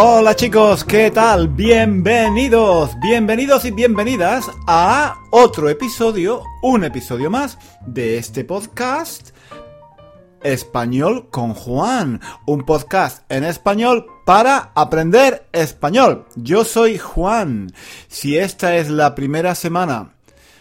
Hola chicos, ¿qué tal? Bienvenidos, bienvenidos y bienvenidas a otro episodio, un episodio más de este podcast Español con Juan, un podcast en español para aprender español. Yo soy Juan. Si esta es la primera semana,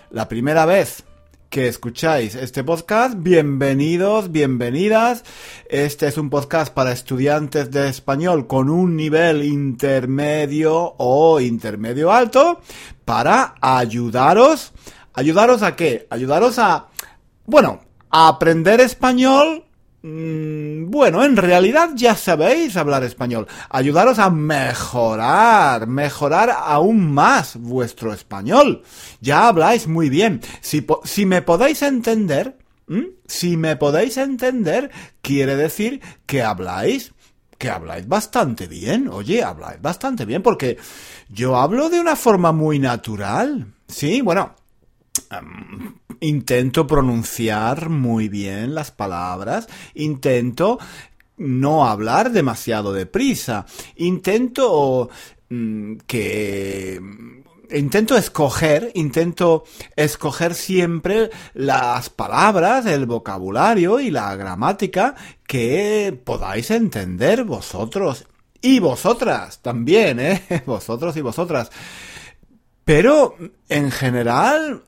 la primera vez que escucháis este podcast, bienvenidos, bienvenidas. Este es un podcast para estudiantes de español con un nivel intermedio o intermedio alto para ayudaros. ¿Ayudaros a qué? Ayudaros a, bueno, a aprender español bueno, en realidad ya sabéis hablar español. Ayudaros a mejorar, mejorar aún más vuestro español. Ya habláis muy bien. Si, si me podéis entender, si me podéis entender, quiere decir que habláis que habláis bastante bien. Oye, habláis bastante bien porque yo hablo de una forma muy natural. Sí, bueno, intento pronunciar muy bien las palabras, intento no hablar demasiado deprisa, intento mm, que intento escoger, intento escoger siempre las palabras, el vocabulario y la gramática que podáis entender vosotros y vosotras también, ¿eh? Vosotros y vosotras. Pero en general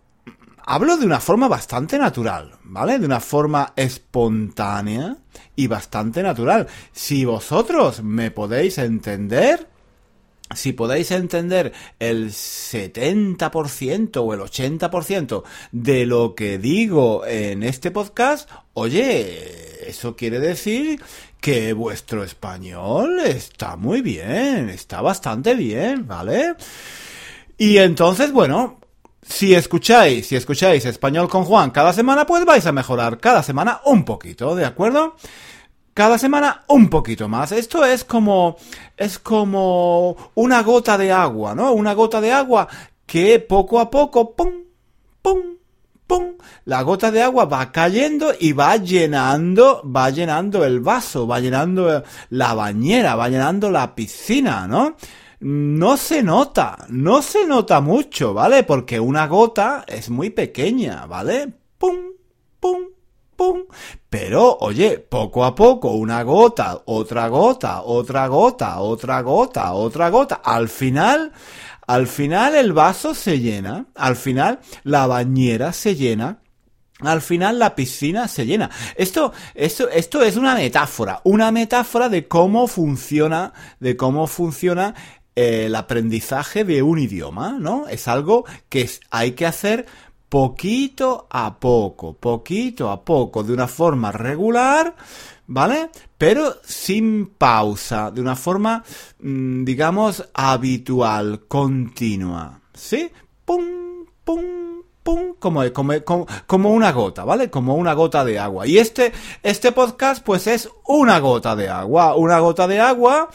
hablo de una forma bastante natural, ¿vale? De una forma espontánea y bastante natural. Si vosotros me podéis entender, si podéis entender el 70% o el 80% de lo que digo en este podcast, oye, eso quiere decir que vuestro español está muy bien, está bastante bien, ¿vale? Y entonces, bueno, si escucháis, si escucháis español con Juan cada semana, pues vais a mejorar cada semana un poquito, ¿de acuerdo? Cada semana un poquito más. Esto es como, es como una gota de agua, ¿no? Una gota de agua que poco a poco, pum, pum, pum, la gota de agua va cayendo y va llenando, va llenando el vaso, va llenando la bañera, va llenando la piscina, ¿no? No se nota, no se nota mucho, ¿vale? Porque una gota es muy pequeña, ¿vale? Pum, pum, pum. Pero, oye, poco a poco, una gota, otra gota, otra gota, otra gota, otra gota. Al final, al final el vaso se llena, al final la bañera se llena. Al final la piscina se llena. Esto, esto, esto es una metáfora, una metáfora de cómo funciona, de cómo funciona el aprendizaje de un idioma, ¿no? Es algo que hay que hacer poquito a poco, poquito a poco, de una forma regular, ¿vale? Pero sin pausa, de una forma, mm, digamos, habitual, continua, ¿sí? Pum, pum, pum, como, como, como, una gota, ¿vale? Como una gota de agua. Y este, este podcast, pues es una gota de agua, una gota de agua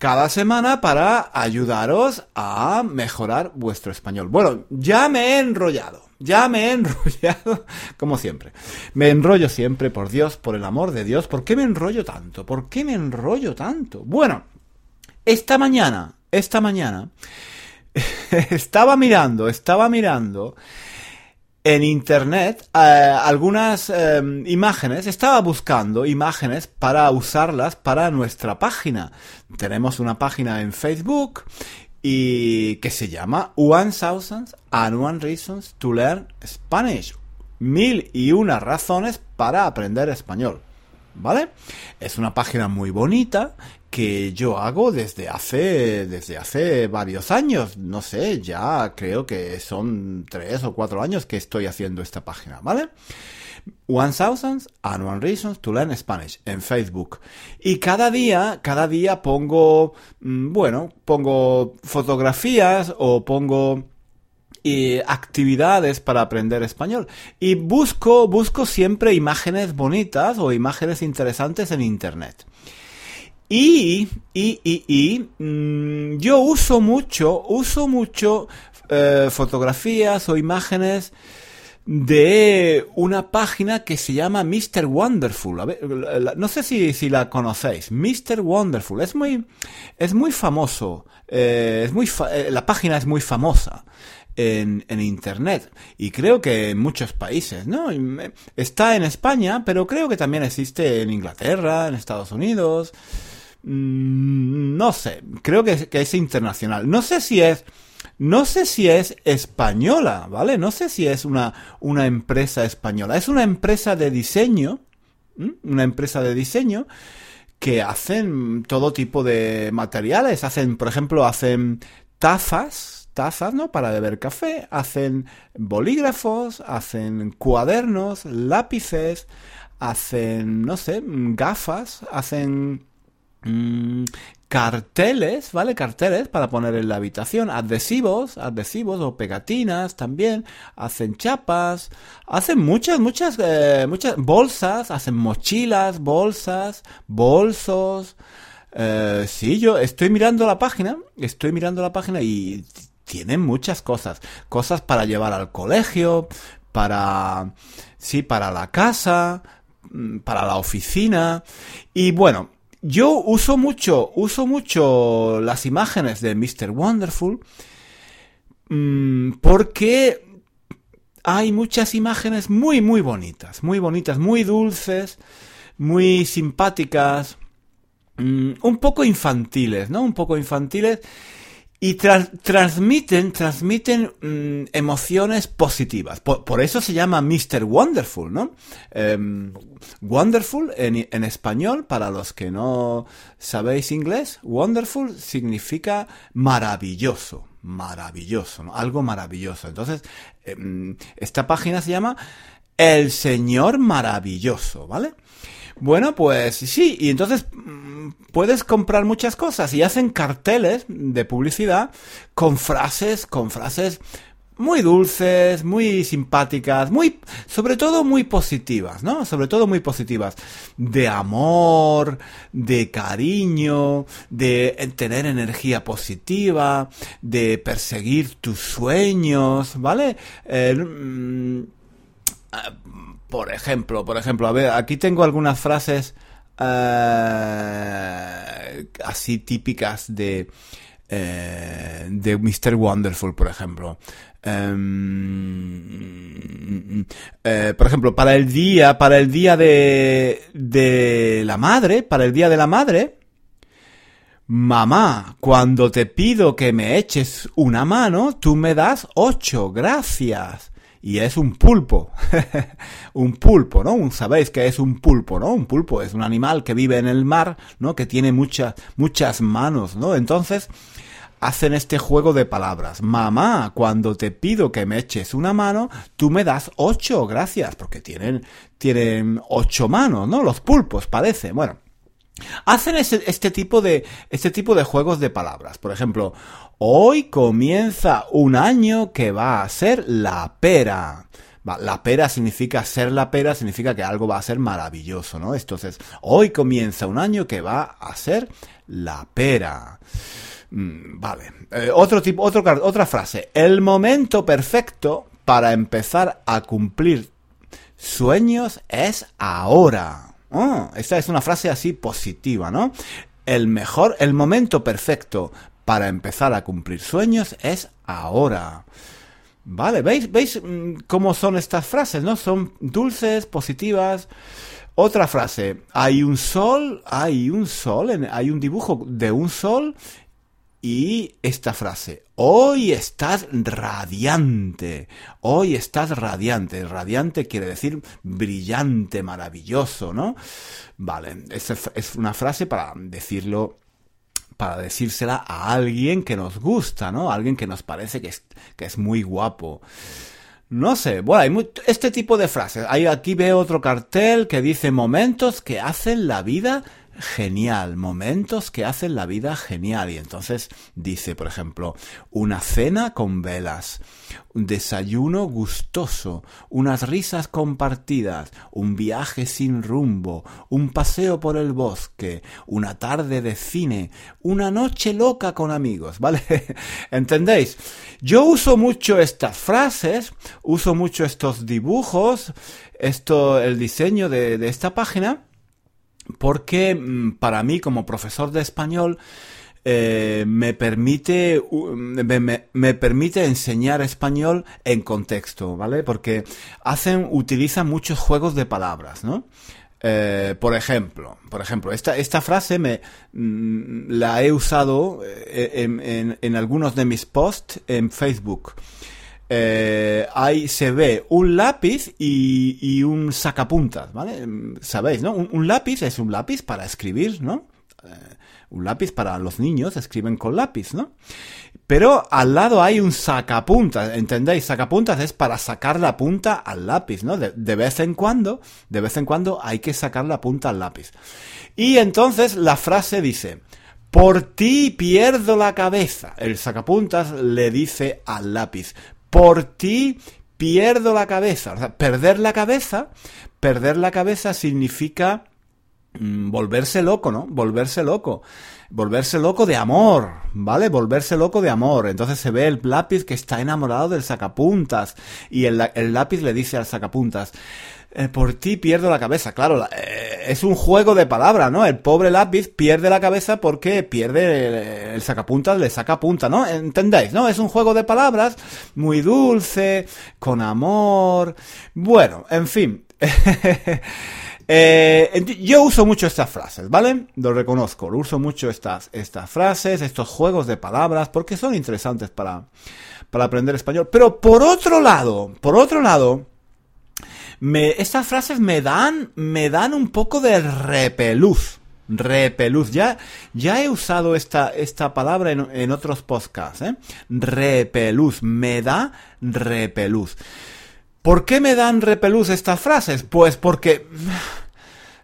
cada semana para ayudaros a mejorar vuestro español. Bueno, ya me he enrollado, ya me he enrollado, como siempre. Me enrollo siempre, por Dios, por el amor de Dios. ¿Por qué me enrollo tanto? ¿Por qué me enrollo tanto? Bueno, esta mañana, esta mañana, estaba mirando, estaba mirando en internet eh, algunas eh, imágenes, estaba buscando imágenes para usarlas para nuestra página. Tenemos una página en Facebook y que se llama One Thousand and One Reasons to Learn Spanish. Mil y una razones para aprender español. ¿Vale? Es una página muy bonita que yo hago desde hace, desde hace varios años. No sé, ya creo que son tres o cuatro años que estoy haciendo esta página, ¿vale? One Thousand and One Reasons to Learn Spanish en Facebook. Y cada día, cada día pongo, mm, bueno, pongo fotografías o pongo y actividades para aprender español. Y busco, busco siempre imágenes bonitas o imágenes interesantes en internet. Y, y, y, mm, yo uso mucho, uso mucho eh, fotografías o imágenes de una página que se llama Mr. Wonderful. No sé si, si, la conocéis. Mr. Wonderful. Es muy, es muy famoso. Eh, es muy eh, la página es muy famosa. En, Internet y creo que en muchos países, ¿no? Está en España, pero creo que también existe en Inglaterra, en Estados Unidos. Mm, no sé, creo que, que es internacional. No sé si es no sé si es española, ¿vale? No sé si es una, una empresa española. Es una empresa de diseño, una empresa de diseño que hacen todo tipo de materiales. Hacen, por ejemplo, hacen tazas, tazas, ¿no? Para beber café. Hacen bolígrafos, hacen cuadernos, lápices, hacen, no sé, gafas, hacen mm, carteles, ¿vale? Carteles para poner en la habitación, adhesivos, adhesivos o pegatinas también, hacen chapas, hacen muchas, muchas, eh, muchas bolsas, hacen mochilas, bolsas, bolsos. Eh, sí, yo estoy mirando la página, estoy mirando la página y tienen muchas cosas, cosas para llevar al colegio, para, sí, para la casa, mm, para la oficina y bueno, yo uso mucho, uso mucho las imágenes de Mr. Wonderful mm, porque hay muchas imágenes muy, muy bonitas, muy bonitas, muy dulces, muy simpáticas, mm, un poco infantiles, ¿no? Un poco infantiles y transmiten, transmiten mm, emociones positivas. Por, eso se llama Mr. Wonderful, ¿no? Em, wonderful en, en, español, para los que no sabéis inglés, Wonderful significa maravilloso, maravilloso, ¿no? Algo maravilloso. Entonces, em, esta página se llama El Señor Maravilloso, ¿vale? Bueno, pues sí, y entonces mm, puedes comprar muchas cosas y hacen carteles de publicidad con frases, con frases muy dulces, muy simpáticas, muy, sobre todo muy positivas, ¿no? Sobre todo muy positivas. De amor, de cariño, de tener energía positiva, de perseguir tus sueños, ¿vale? Eh, mm, por ejemplo, por ejemplo, a ver, aquí tengo algunas frases eh, así típicas de, eh, de Mr. Wonderful, por ejemplo. Em, eh, por ejemplo, para el día, para el día de, de la madre, para el día de la madre, Mamá, cuando te pido que me eches una mano, tú me das ocho, gracias y es un pulpo. un pulpo, ¿no? Sabéis que es un pulpo, ¿no? Un pulpo es un animal que vive en el mar, ¿no? Que tiene muchas, muchas manos, ¿no? Entonces, hacen este juego de palabras. Mamá, cuando te pido que me eches una mano, tú me das ocho, gracias, porque tienen, tienen ocho manos, ¿no? Los pulpos, parece. Bueno, Hacen este, tipo de, este tipo de juegos de palabras. Por ejemplo, hoy comienza un año que va a ser la pera. La pera significa ser la pera, significa que algo va a ser maravilloso, ¿no? Entonces, hoy comienza un año que va a ser la pera. Mm, vale. Eh, otro tipo, otra frase. El momento perfecto para empezar a cumplir sueños es ahora. Oh, esta es una frase así positiva, ¿no? El mejor, el momento perfecto para empezar a cumplir sueños es ahora. Vale, ¿veis, veis mm, cómo son estas frases, no? Son dulces, positivas. Otra frase, hay un sol, hay un sol, hay un dibujo de un sol y esta frase, hoy estás radiante, hoy estás radiante, radiante quiere decir brillante, maravilloso, ¿no? Vale, es, una frase para decirlo para decírsela a alguien que nos gusta, ¿no? alguien que nos parece que es, que es muy guapo. No sé, bueno, hay este tipo de frases. Hay, aquí veo otro cartel que dice momentos que hacen la vida genial, momentos que hacen la vida genial. Y entonces dice, por ejemplo, una cena con velas, un desayuno gustoso, unas risas compartidas, un viaje sin rumbo, un paseo por el bosque, una tarde de cine, una noche loca con amigos, ¿vale? ¿Entendéis? Yo uso mucho estas frases, uso mucho estos dibujos, esto, el diseño de, de esta página, porque mm, para mí como profesor de español eh, me permite me, permite enseñar español en contexto, ¿vale? Porque hacen utilizan muchos juegos de palabras, ¿no? Eh, por ejemplo, por ejemplo, esta, esta frase me mm, la he usado eh, en, en, algunos de mis posts en Facebook. Ahí se ve un lápiz y, un sacapuntas, ¿vale? Sabéis, ¿no? Un, lápiz es un lápiz para escribir, ¿no? un lápiz para los niños, escriben con lápiz, ¿no? Pero al lado hay un sacapuntas, ¿entendéis? Sacapuntas es para sacar la punta al lápiz, ¿no? De, vez en cuando, de vez en cuando hay que sacar la punta al lápiz. Y entonces la frase dice, por ti pierdo la cabeza. El sacapuntas le dice al lápiz, por ti pierdo la cabeza. O sea, perder la cabeza, perder la cabeza significa Mm, volverse loco, ¿no? Volverse loco. Volverse loco de amor, ¿vale? Volverse loco de amor. Entonces se ve el lápiz que está enamorado del sacapuntas y el, lápiz le dice al sacapuntas, eh, por ti pierdo la cabeza. Claro, eh, es un juego de palabras, ¿no? El pobre lápiz pierde la cabeza porque pierde el, sacapuntas, le saca punta, ¿no? ¿Entendéis? ¿No? Es un juego de palabras muy dulce, con amor. Bueno, en fin. Eh, yo uso mucho estas frases, ¿vale? Lo reconozco, uso mucho estas, estas frases, estos juegos de palabras, porque son interesantes para, para aprender español. Pero por otro lado, por otro lado, estas frases me dan, me dan un poco de repeluz. Repeluz. Ya, ya he usado esta, esta palabra en, en otros podcasts, ¿eh? Repeluz. Me da repeluz. ¿Por qué me dan repelús estas frases? Pues porque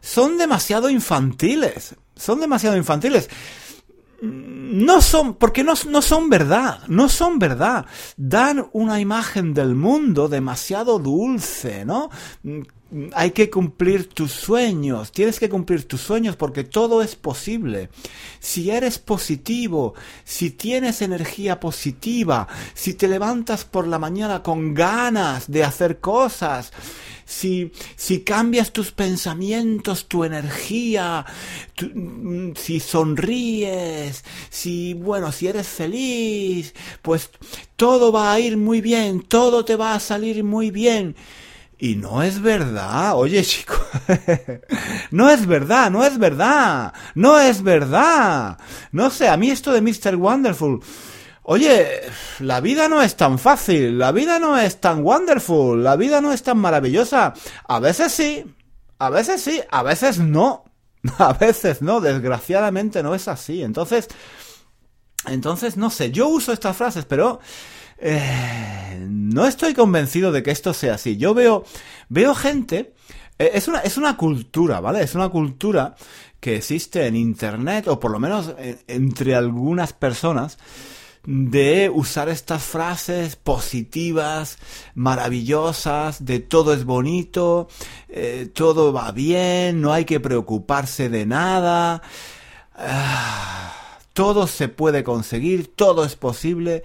son demasiado infantiles. Son demasiado infantiles. No son, porque no, no, son verdad, no son verdad. Dan una imagen del mundo demasiado dulce, ¿no? Hay que cumplir tus sueños, tienes que cumplir tus sueños porque todo es posible. Si eres positivo, si tienes energía positiva, si te levantas por la mañana con ganas de hacer cosas, si, si cambias tus pensamientos, tu energía, si sonríes, si, bueno, si eres feliz, pues todo va a ir muy bien, todo te va a salir muy bien. Y no es verdad, oye chico, no es verdad, no es verdad, no es verdad. No sé, a mí esto de Mr. Wonderful, oye, la vida no es tan fácil, la vida no es tan wonderful, la vida no es tan maravillosa. A veces sí, a veces sí, a veces no, a veces no, desgraciadamente no es así. Entonces, entonces, no sé, yo uso estas frases, pero eh, no estoy convencido de que esto sea así. Yo veo, veo gente, eh, es, una, es una cultura, ¿vale? Es una cultura que existe en Internet, o por lo menos eh, entre algunas personas, de usar estas frases positivas, maravillosas, de todo es bonito, todo va bien, no hay que preocuparse de nada, ah, todo se puede conseguir, todo es posible.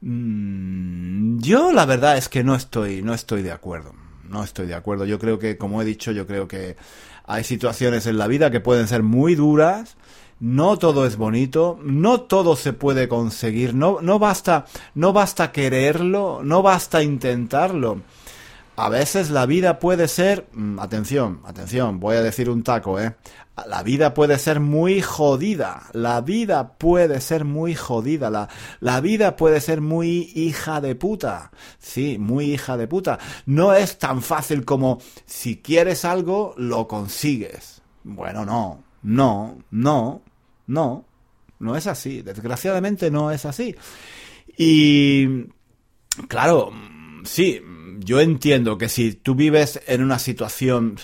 Mm, yo la verdad es que no estoy, no estoy de acuerdo. No estoy de acuerdo. Yo creo que, como he dicho, yo creo que hay situaciones en la vida que pueden ser muy duras. No todo es bonito, no todo se puede conseguir, no, no basta, no basta quererlo, no basta intentarlo. A veces la vida puede ser, mm, atención, atención, voy a decir un taco, eh. La vida puede ser muy jodida, la vida puede ser muy jodida, la, la vida puede ser muy hija de puta, sí, muy hija de puta. No es tan fácil como si quieres algo, lo consigues. Bueno, no, no, no, no, no es así, desgraciadamente no es así. Y, claro, sí, yo entiendo que si tú vives en una situación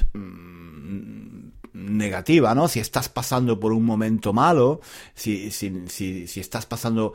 negativa, ¿no? Si estás pasando por un momento malo, si, si, si, si estás pasando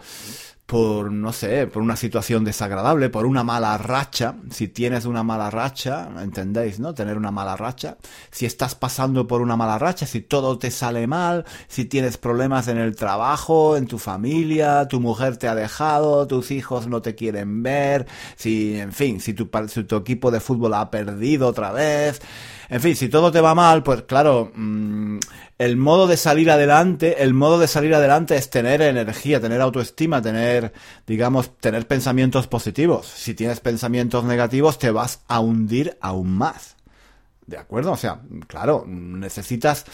por, no sé, por una situación desagradable, por una mala racha, si tienes una mala racha, ¿entendéis, no? Tener una mala racha, si estás pasando por una mala racha, si todo te sale mal, si tienes problemas en el trabajo, en tu familia, tu mujer te ha dejado, tus hijos no te quieren ver, si, en fin, si tu, si tu equipo de fútbol ha perdido otra vez, en fin, si todo te va mal, pues claro, mmm, el modo de salir adelante, el modo de salir adelante es tener energía, tener autoestima, tener, digamos, tener pensamientos positivos. Si tienes pensamientos negativos, te vas a hundir aún más. ¿De acuerdo? O sea, claro, necesitas,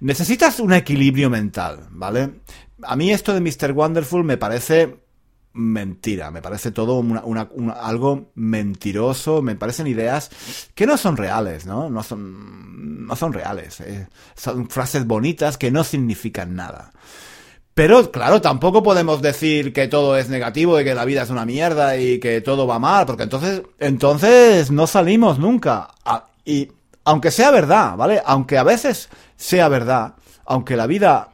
necesitas un equilibrio mental, ¿vale? A mí esto de Mr. Wonderful me parece mentira. Me parece todo algo mentiroso. Me parecen ideas que no son reales, ¿no? No son, no son reales. Eh. Son frases bonitas que no significan nada. Pero claro, tampoco podemos decir que todo es negativo y que la vida es una mierda y que todo va mal, porque entonces, entonces no salimos nunca. Y aunque sea verdad, ¿vale? Aunque a veces sea verdad, aunque la vida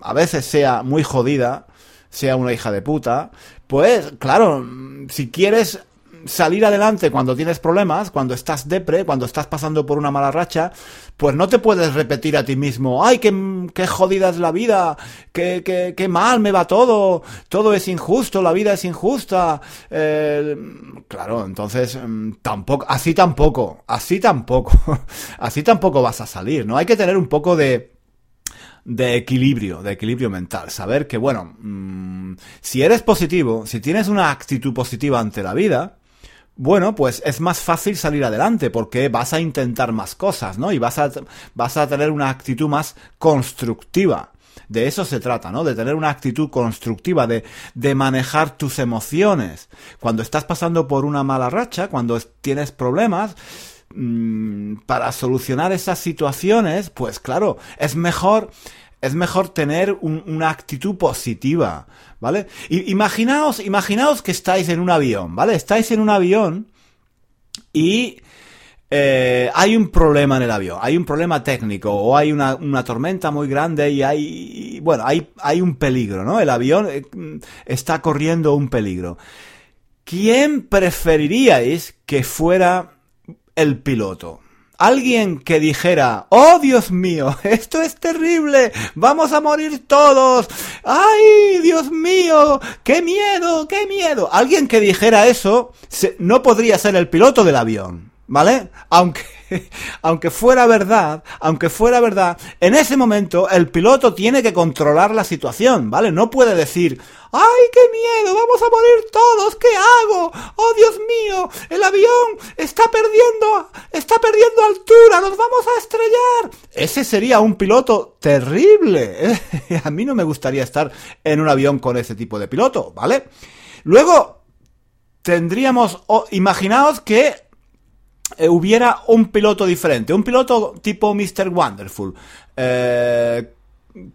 a veces sea muy jodida, sea una hija de puta, pues claro, si quieres salir adelante cuando tienes problemas, cuando estás depre, cuando estás pasando por una mala racha, pues no te puedes repetir a ti mismo, ay, qué, qué jodida es la vida, qué, qué, qué, mal me va todo, todo es injusto, la vida es injusta. Eh, claro, entonces, mm, tampoco, así tampoco, así tampoco, así tampoco vas a salir, ¿no? Hay que tener un poco de de equilibrio, de equilibrio mental. Saber que, bueno, mmm, si eres positivo, si tienes una actitud positiva ante la vida, bueno, pues es más fácil salir adelante porque vas a intentar más cosas, ¿no? Y vas a, vas a tener una actitud más constructiva. De eso se trata, ¿no? De tener una actitud constructiva, de, de manejar tus emociones. Cuando estás pasando por una mala racha, cuando tienes problemas, mmm, para solucionar esas situaciones, pues claro, es mejor es mejor tener un, una actitud positiva, ¿vale? Imaginaos, imaginaos que estáis en un avión, ¿vale? Estáis en un avión y eh, hay un problema en el avión, hay un problema técnico o hay una, una tormenta muy grande y hay, bueno, hay, hay un peligro, ¿no? El avión eh, está corriendo un peligro. ¿Quién preferiríais que fuera el piloto? alguien que dijera, oh Dios mío, esto es terrible, vamos a morir todos, ay Dios mío, qué miedo, qué miedo. Alguien que dijera eso no podría ser el piloto del avión, ¿vale? Aunque, aunque fuera verdad, aunque fuera verdad, en ese momento el piloto tiene que controlar la situación, ¿vale? No puede decir, ¡Ay, qué miedo! ¡Vamos a morir todos! ¿Qué hago? ¡Oh, Dios mío! El avión está perdiendo, está perdiendo altura, nos vamos a estrellar. Ese sería un piloto terrible. a mí no me gustaría estar en un avión con ese tipo de piloto, ¿vale? Luego tendríamos, imaginaos que eh, hubiera un piloto diferente, un piloto tipo Mr. Wonderful, eh,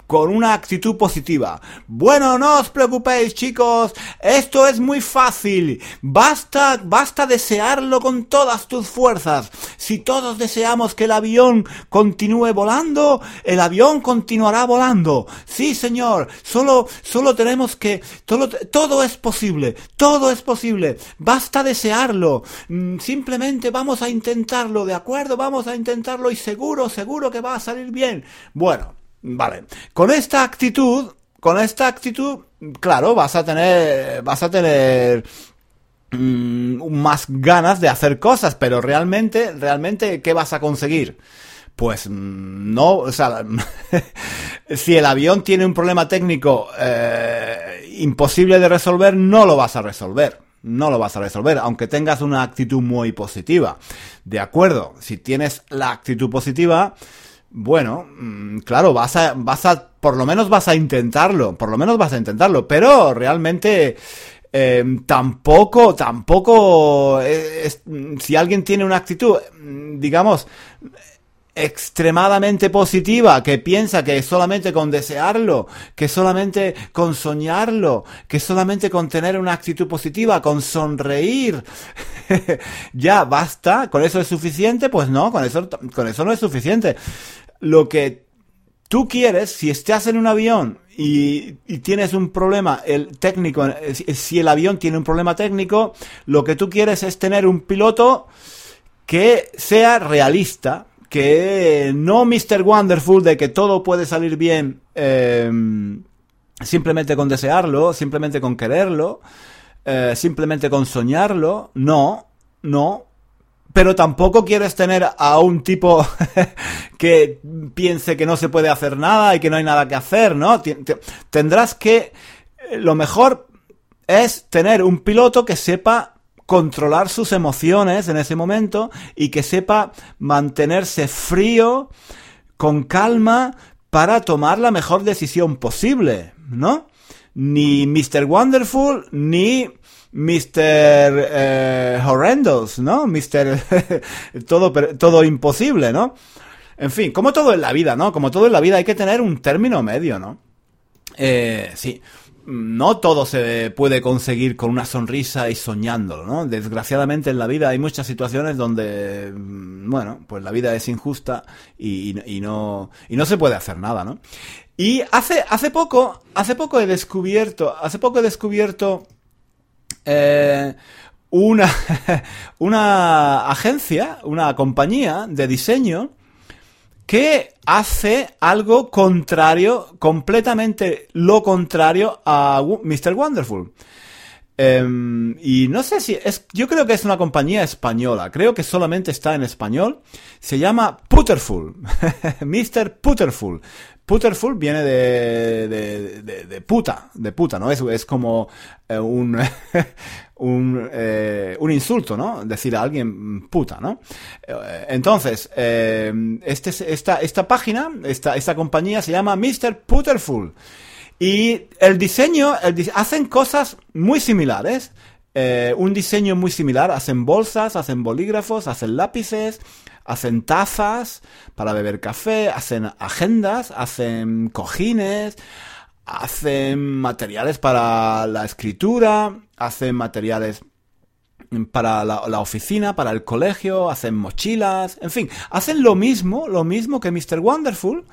con una actitud positiva. Bueno, no os preocupéis, chicos, esto es muy fácil. Basta, basta desearlo con todas tus fuerzas. Si todos deseamos que el avión continúe volando, el avión continuará volando. Sí, señor, solo, solo tenemos que, todo, todo es posible, todo es posible. Basta desearlo. Mm, simplemente vamos a intentarlo, ¿de acuerdo? Vamos a intentarlo y seguro, seguro que va a salir bien. Bueno, Vale. Con esta actitud, con esta actitud, claro, vas a tener, vas a tener mmm, más ganas de hacer cosas, pero realmente, realmente, ¿qué vas a conseguir? Pues mm, no, o sea, si el avión tiene un problema técnico eh, imposible de resolver, no lo vas a resolver. No lo vas a resolver, aunque tengas una actitud muy positiva. De acuerdo, si tienes la actitud positiva, bueno, mm, claro, vas a, vas a, por lo menos vas a intentarlo, por lo menos vas a intentarlo, pero realmente eh, tampoco, tampoco, eh, si alguien tiene una actitud, mm, digamos, extremadamente positiva, que piensa que solamente con desearlo, que solamente con soñarlo, que solamente con tener una actitud positiva, con sonreír, ya basta, con eso es suficiente, pues no, con eso, con eso no es suficiente lo que tú quieres, si estás en un avión y, tienes un problema el técnico, si el avión tiene un problema técnico, lo que tú quieres es tener un piloto que sea realista, que no Mr. Wonderful de que todo puede salir bien em, simplemente con desearlo, simplemente con quererlo, eh, simplemente con soñarlo, no, no, pero tampoco quieres tener a un tipo que piense que no se puede hacer nada y que no hay nada que hacer, ¿no? Tendrás que... Eh, lo mejor es tener un piloto que sepa controlar sus emociones en ese momento y que sepa mantenerse frío, con calma, para tomar la mejor decisión posible, ¿no? Ni Mr. Wonderful, ni Mr. Eh, horrendos, ¿no? Mr. todo, todo imposible, ¿no? En fin, como todo en la vida, ¿no? Como todo en la vida hay que tener un término medio, ¿no? Eh, sí, no todo se puede conseguir con una sonrisa y soñándolo, ¿no? Desgraciadamente en la vida hay muchas situaciones donde, mm, bueno, pues la vida es injusta y, y, no, y no se puede hacer nada, ¿no? Y hace, hace poco, hace poco he descubierto, hace poco he descubierto eh, una, una agencia, una compañía de diseño que hace algo contrario, completamente lo contrario a Mr. Wonderful. Em, y no sé si es, yo creo que es una compañía española, creo que solamente está en español. Se llama Putterful, Mr. Putterful. Putterful viene de, de, de, puta, de puta, ¿no? Es, es como eh, un, un, eh, un, insulto, ¿no? Decir a alguien puta, ¿no? Eh, entonces, este, esta, esta página, esta, esta compañía se llama Mr. Putterful. Y el diseño, hacen cosas muy similares. un diseño muy similar. Hacen bolsas, hacen bolígrafos, hacen lápices, hacen tazas para beber café, hacen agendas, hacen cojines, hacen materiales para la escritura, hacen materiales para la, oficina, para el colegio, hacen mochilas, en fin, hacen lo mismo, lo mismo que Mr. Wonderful,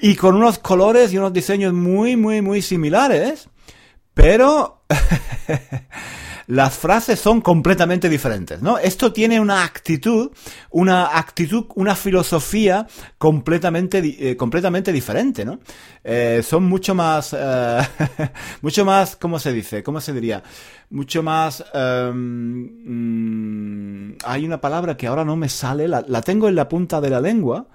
y con unos colores y unos diseños muy, muy, muy similares, pero las frases son completamente diferentes, ¿no? Esto tiene una actitud, una actitud, una filosofía completamente, eh, completamente diferente, ¿no? Eh, son mucho más, eh, mucho más, ¿cómo se dice? ¿Cómo se diría? Mucho más, em, mm, hay una palabra que ahora no me sale, la, la tengo en la punta de la lengua,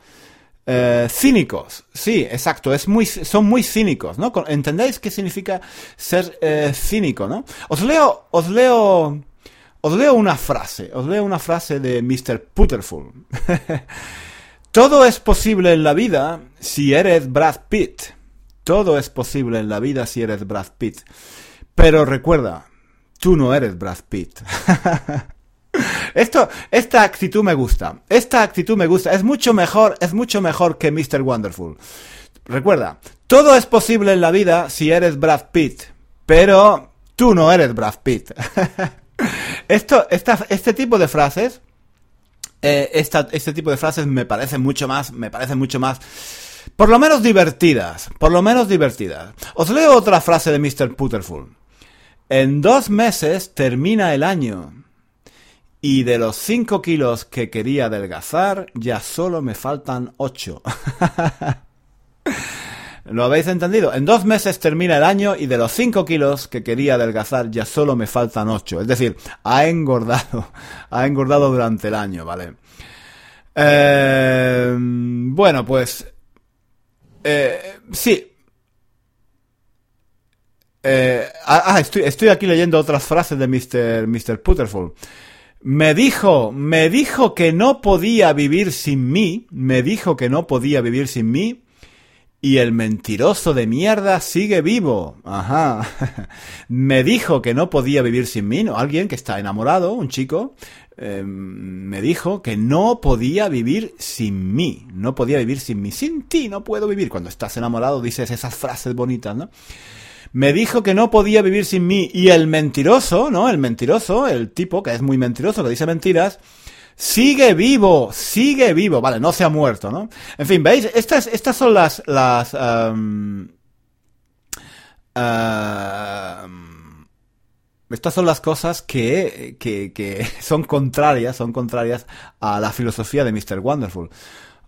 eh, cínicos, sí, exacto, es muy, son muy cínicos, ¿no? ¿Entendéis qué significa ser eh, cínico, no? Os leo, os leo, os leo una frase, os leo una frase de Mr. Putterful. Todo es posible en la vida si eres Brad Pitt. Todo es posible en la vida si eres Brad Pitt. Pero recuerda, tú no eres Brad Pitt. Esto, esta actitud me gusta. Esta actitud me gusta. Es mucho mejor, es mucho mejor que Mr. Wonderful. Recuerda, todo es posible en la vida si eres Brad Pitt, pero tú no eres Brad Pitt. Esto, este tipo de frases, eh, este tipo de frases me parecen mucho más, me parecen mucho más, por lo menos divertidas, por lo menos divertidas. Os leo otra frase de Mr. Putterful. En dos meses termina el año. Y de los 5 kilos que quería adelgazar, ya solo me faltan 8. ¿Lo habéis entendido? En dos meses termina el año y de los 5 kilos que quería adelgazar ya solo me faltan 8. Es decir, ha engordado. Ha engordado durante el año, ¿vale? Eh, bueno, pues... Eh, sí. Eh, ah, ah, estoy, aquí leyendo otras frases de Mr. Mr. Me dijo, me dijo que no podía vivir sin mí, me dijo que no podía vivir sin mí, y el mentiroso de mierda sigue vivo. Ajá. me dijo que no podía vivir sin mí, ¿no? Alguien que está enamorado, un chico, em, me dijo que no podía vivir sin mí, no podía vivir sin mí. Sin ti no puedo vivir. Cuando estás enamorado dices esas frases bonitas, ¿no? Me dijo que no podía vivir sin mí y el mentiroso, ¿no? El mentiroso, el tipo que es muy mentiroso, que dice mentiras, Sigue vivo, sigue vivo. Vale, no se ha muerto, ¿no? En fin, ¿veis? Estas, estas son las, las, um, um, estas son las cosas que, que, que son contrarias, son contrarias a la filosofía de Mr. Wonderful.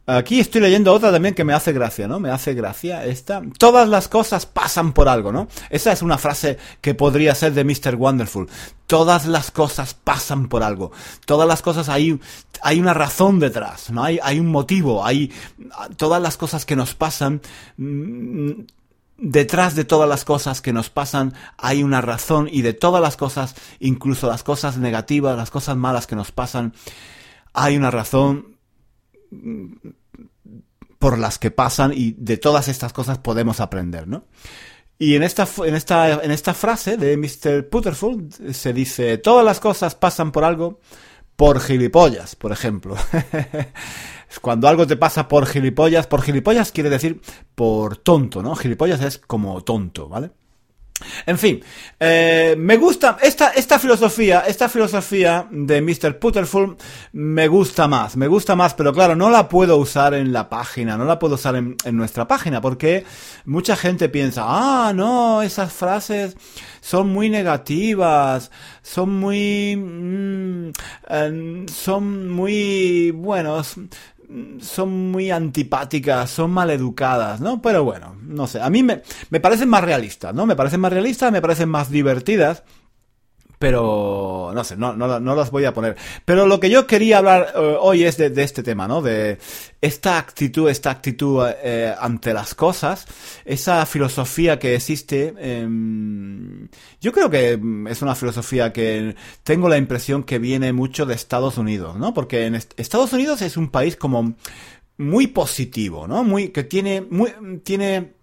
Aquí estoy leyendo otra también que me hace gracia, ¿no? Me hace gracia esta. Todas las cosas pasan por algo, ¿no? Esa es una frase que podría ser de Mr. Wonderful. Todas las cosas pasan por algo. Todas las cosas hay, hay una razón detrás, ¿no? Hay, hay un motivo, hay todas las cosas que nos pasan. Mm, detrás de todas las cosas que nos pasan hay una razón y de todas las cosas, incluso las cosas negativas, las cosas malas que nos pasan, hay una razón por las que pasan y de todas estas cosas podemos aprender, ¿no? Y en esta, en esta, en esta frase de Mr. Putterful se dice, todas las cosas pasan por algo, por gilipollas, por ejemplo. Cuando algo te pasa por gilipollas, por gilipollas quiere decir por tonto, ¿no? Gilipollas es como tonto, ¿vale? En fin, eh, me gusta esta, esta filosofía, esta filosofía de Mr. Putterful me gusta más, me gusta más, pero claro, no la puedo usar en la página, no la puedo usar en, nuestra página, porque mucha gente piensa, ah, no, esas frases son muy negativas, son muy, mm, son muy, buenos, son muy antipáticas, son maleducadas, ¿no? Pero bueno, no sé, a mí me, parecen más realistas, ¿no? Me parecen más realistas, me parecen más divertidas pero no sé, no, no, no, las voy a poner. Pero lo que yo quería hablar eh, hoy es de, este tema, ¿no? De esta actitud, esta actitud eh, ante las cosas, esa filosofía que existe. Em, yo creo que es una filosofía que tengo la impresión que viene mucho de Estados Unidos, ¿no? Porque en Estados Unidos es un país como muy positivo, ¿no? Muy, que tiene, muy, tiene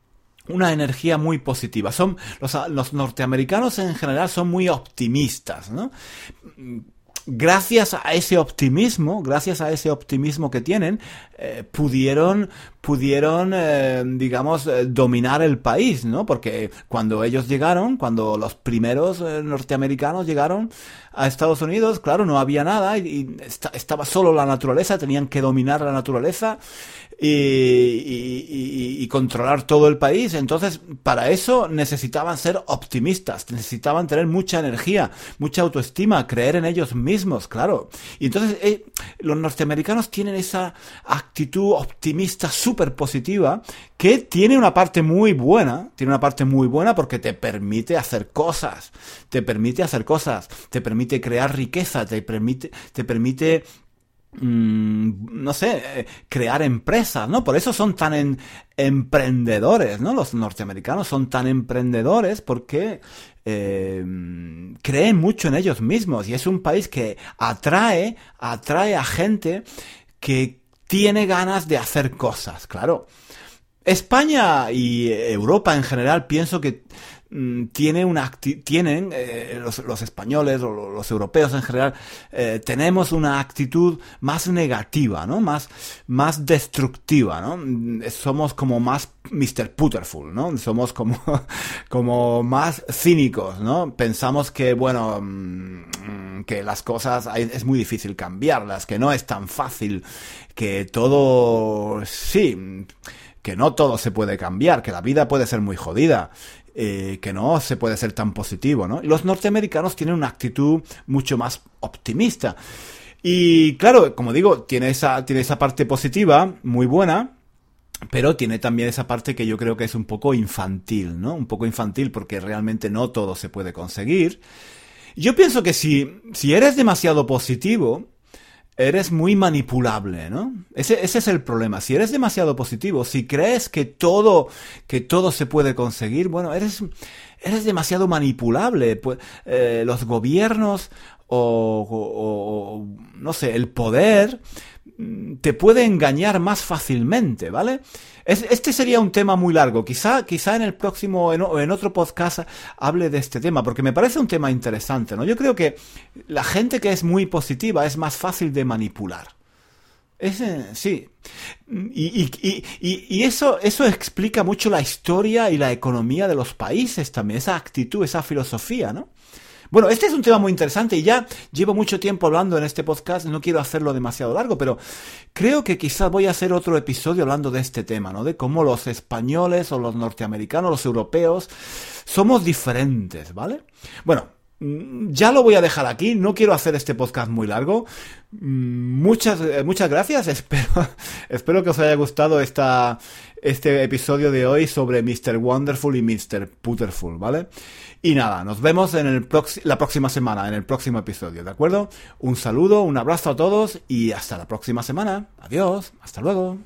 una energía muy positiva. Son los, los norteamericanos en general son muy optimistas, ¿no? gracias a ese optimismo, gracias a ese optimismo que tienen, eh, pudieron, pudieron, eh, digamos, eh, dominar el país, ¿no? Porque cuando ellos llegaron, cuando los primeros norteamericanos llegaron a Estados Unidos, claro, no había nada y, estaba solo la naturaleza, tenían que dominar la naturaleza y, controlar todo el país. Entonces, para eso necesitaban ser optimistas, necesitaban tener mucha energía, mucha autoestima, creer en ellos mismos, claro. Y entonces eh, los norteamericanos tienen esa actitud optimista súper positiva que tiene una parte muy buena, tiene una parte muy buena porque te permite hacer cosas, te permite hacer cosas, te permite crear riqueza, te permite, te permite Mm, no sé, eh, crear empresas, ¿no? Por eso son tan emprendedores, ¿no? Los norteamericanos son tan emprendedores porque eh, creen mucho en ellos mismos y es un país que atrae, atrae a gente que tiene ganas de hacer cosas, claro. España y Europa en general pienso que tiene una tienen eh, los, españoles o los europeos en general eh, tenemos una actitud más negativa no más más destructiva no mm, somos como más Mr. Putterful no somos como como más cínicos no pensamos que bueno mm, que las cosas es muy difícil cambiarlas que no es tan fácil que todo sí que no todo se puede cambiar, que la vida puede ser muy jodida, eh, que no se puede ser tan positivo, ¿no? Los norteamericanos tienen una actitud mucho más optimista. Y claro, como digo, tiene esa, tiene esa parte positiva, muy buena, pero tiene también esa parte que yo creo que es un poco infantil, ¿no? Un poco infantil porque realmente no todo se puede conseguir. Yo pienso que si, si eres demasiado positivo, eres muy manipulable, ¿no? Ese, ese, es el problema. Si eres demasiado positivo, si crees que todo, que todo se puede conseguir, bueno, eres, eres demasiado manipulable. Pues, eh, los gobiernos o, o, no sé, el poder mm, te puede engañar más fácilmente, ¿vale? Este sería un tema muy largo. Quizá, quizá en el próximo, en, en, otro podcast hable de este tema, porque me parece un tema interesante, ¿no? Yo creo que la gente que es muy positiva es más fácil de manipular. Ese, sí. Y, y, eso, eso explica mucho la historia y la economía de los países también, esa actitud, esa filosofía, ¿no? Bueno, este es un tema muy interesante y ya llevo mucho tiempo hablando en este podcast, no quiero hacerlo demasiado largo, pero creo que quizás voy a hacer otro episodio hablando de este tema, ¿no? De cómo los españoles o los norteamericanos, los europeos, somos diferentes, ¿vale? Bueno, ya lo voy a dejar aquí, no quiero hacer este podcast muy largo. Mm, muchas, eh, muchas gracias, espero, espero que os haya gustado esta, este episodio de hoy sobre Mr. Wonderful y Mr. Putterful, ¿vale? Y nada, nos vemos en el la próxima semana, en el próximo episodio, ¿de acuerdo? Un saludo, un abrazo a todos y hasta la próxima semana. Adiós, hasta luego.